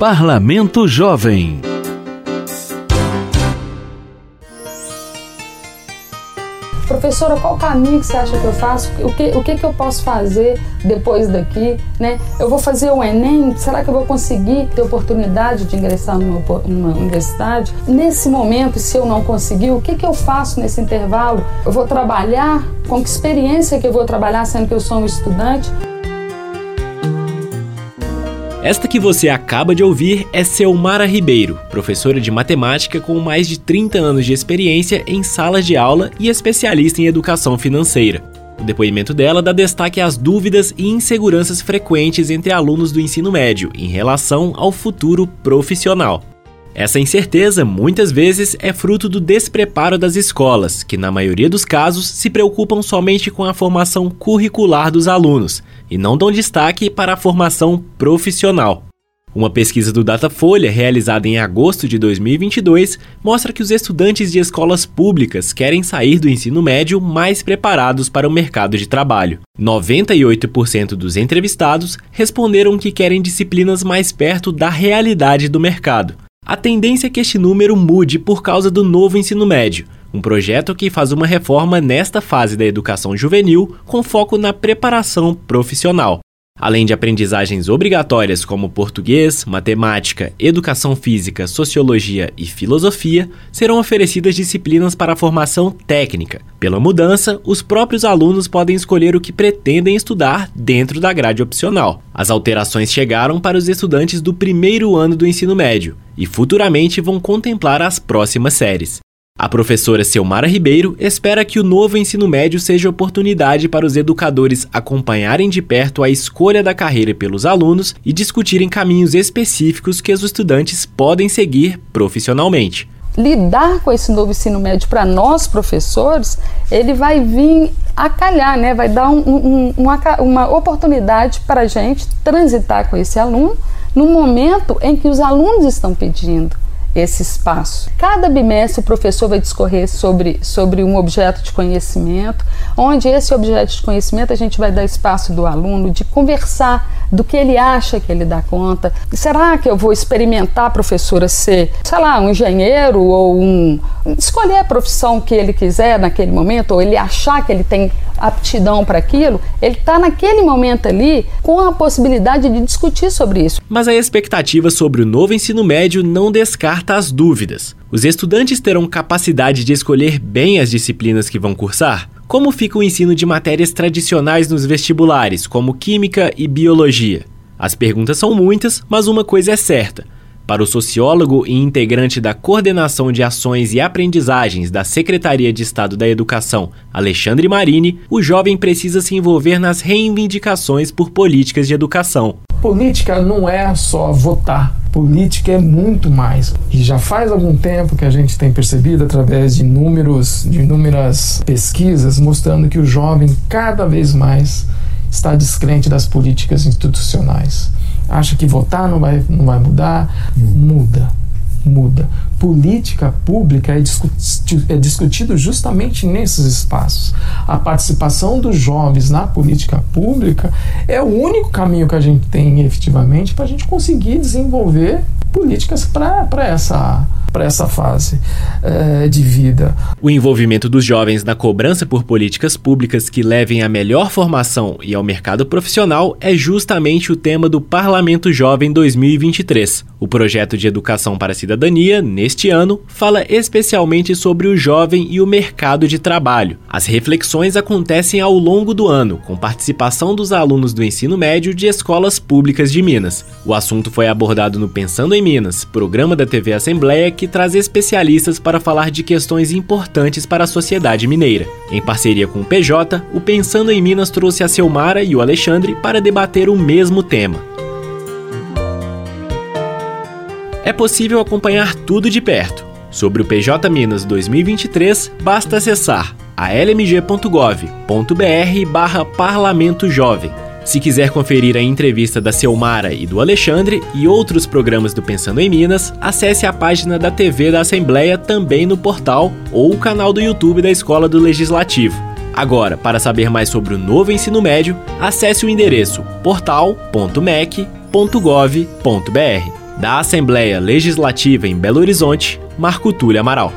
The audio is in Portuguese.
Parlamento Jovem. professora, qual caminho que você acha que eu faço? O que, o que, que eu posso fazer depois daqui? Né? Eu vou fazer o Enem? Será que eu vou conseguir ter oportunidade de ingressar numa, numa universidade? Nesse momento, se eu não conseguir, o que, que eu faço nesse intervalo? Eu vou trabalhar? Com que experiência que eu vou trabalhar, sendo que eu sou um estudante? Esta que você acaba de ouvir é Selmara Ribeiro, professora de matemática com mais de 30 anos de experiência em salas de aula e especialista em educação financeira. O depoimento dela dá destaque às dúvidas e inseguranças frequentes entre alunos do ensino médio em relação ao futuro profissional. Essa incerteza muitas vezes é fruto do despreparo das escolas, que na maioria dos casos se preocupam somente com a formação curricular dos alunos e não dão destaque para a formação profissional. Uma pesquisa do Datafolha, realizada em agosto de 2022, mostra que os estudantes de escolas públicas querem sair do ensino médio mais preparados para o mercado de trabalho. 98% dos entrevistados responderam que querem disciplinas mais perto da realidade do mercado. A tendência é que este número mude por causa do novo ensino médio, um projeto que faz uma reforma nesta fase da educação juvenil com foco na preparação profissional. Além de aprendizagens obrigatórias como português, matemática, educação física, sociologia e filosofia, serão oferecidas disciplinas para a formação técnica. Pela mudança, os próprios alunos podem escolher o que pretendem estudar dentro da grade opcional. As alterações chegaram para os estudantes do primeiro ano do ensino médio e futuramente vão contemplar as próximas séries. A professora Selmara Ribeiro espera que o novo ensino médio seja oportunidade para os educadores acompanharem de perto a escolha da carreira pelos alunos e discutirem caminhos específicos que os estudantes podem seguir profissionalmente. Lidar com esse novo ensino médio para nós, professores, ele vai vir a calhar, né? vai dar um, um, uma, uma oportunidade para a gente transitar com esse aluno no momento em que os alunos estão pedindo esse espaço. Cada bimestre o professor vai discorrer sobre, sobre um objeto de conhecimento, onde esse objeto de conhecimento a gente vai dar espaço do aluno de conversar do que ele acha que ele dá conta. Será que eu vou experimentar, professora, ser, sei lá, um engenheiro ou um. escolher a profissão que ele quiser naquele momento, ou ele achar que ele tem aptidão para aquilo, ele está naquele momento ali com a possibilidade de discutir sobre isso. Mas a expectativa sobre o novo ensino médio não descarta as dúvidas. Os estudantes terão capacidade de escolher bem as disciplinas que vão cursar? Como fica o ensino de matérias tradicionais nos vestibulares, como Química e Biologia? As perguntas são muitas, mas uma coisa é certa. Para o sociólogo e integrante da Coordenação de Ações e Aprendizagens da Secretaria de Estado da Educação, Alexandre Marini, o jovem precisa se envolver nas reivindicações por políticas de educação. Política não é só votar, política é muito mais. E já faz algum tempo que a gente tem percebido através de números, de inúmeras pesquisas mostrando que o jovem cada vez mais está descrente das políticas institucionais. Acha que votar não vai, não vai mudar? Muda muda. Política pública é, discuti é discutido justamente nesses espaços. A participação dos jovens na política pública é o único caminho que a gente tem efetivamente para a gente conseguir desenvolver políticas para essa para essa fase é, de vida. O envolvimento dos jovens na cobrança por políticas públicas que levem à melhor formação e ao mercado profissional é justamente o tema do Parlamento Jovem 2023. O projeto de educação para a cidadania, neste ano, fala especialmente sobre o jovem e o mercado de trabalho. As reflexões acontecem ao longo do ano, com participação dos alunos do ensino médio de escolas públicas de Minas. O assunto foi abordado no Pensando em Minas, programa da TV Assembleia que traz especialistas para falar de questões importantes para a sociedade mineira. Em parceria com o PJ, o Pensando em Minas trouxe a Selmara e o Alexandre para debater o mesmo tema. É possível acompanhar tudo de perto. Sobre o PJ Minas 2023, basta acessar almg.gov.br barra Parlamento Jovem se quiser conferir a entrevista da Selmara e do Alexandre e outros programas do Pensando em Minas, acesse a página da TV da Assembleia também no portal ou o canal do YouTube da Escola do Legislativo. Agora, para saber mais sobre o novo ensino médio, acesse o endereço portal.mec.gov.br. Da Assembleia Legislativa em Belo Horizonte, Marco Túlio Amaral.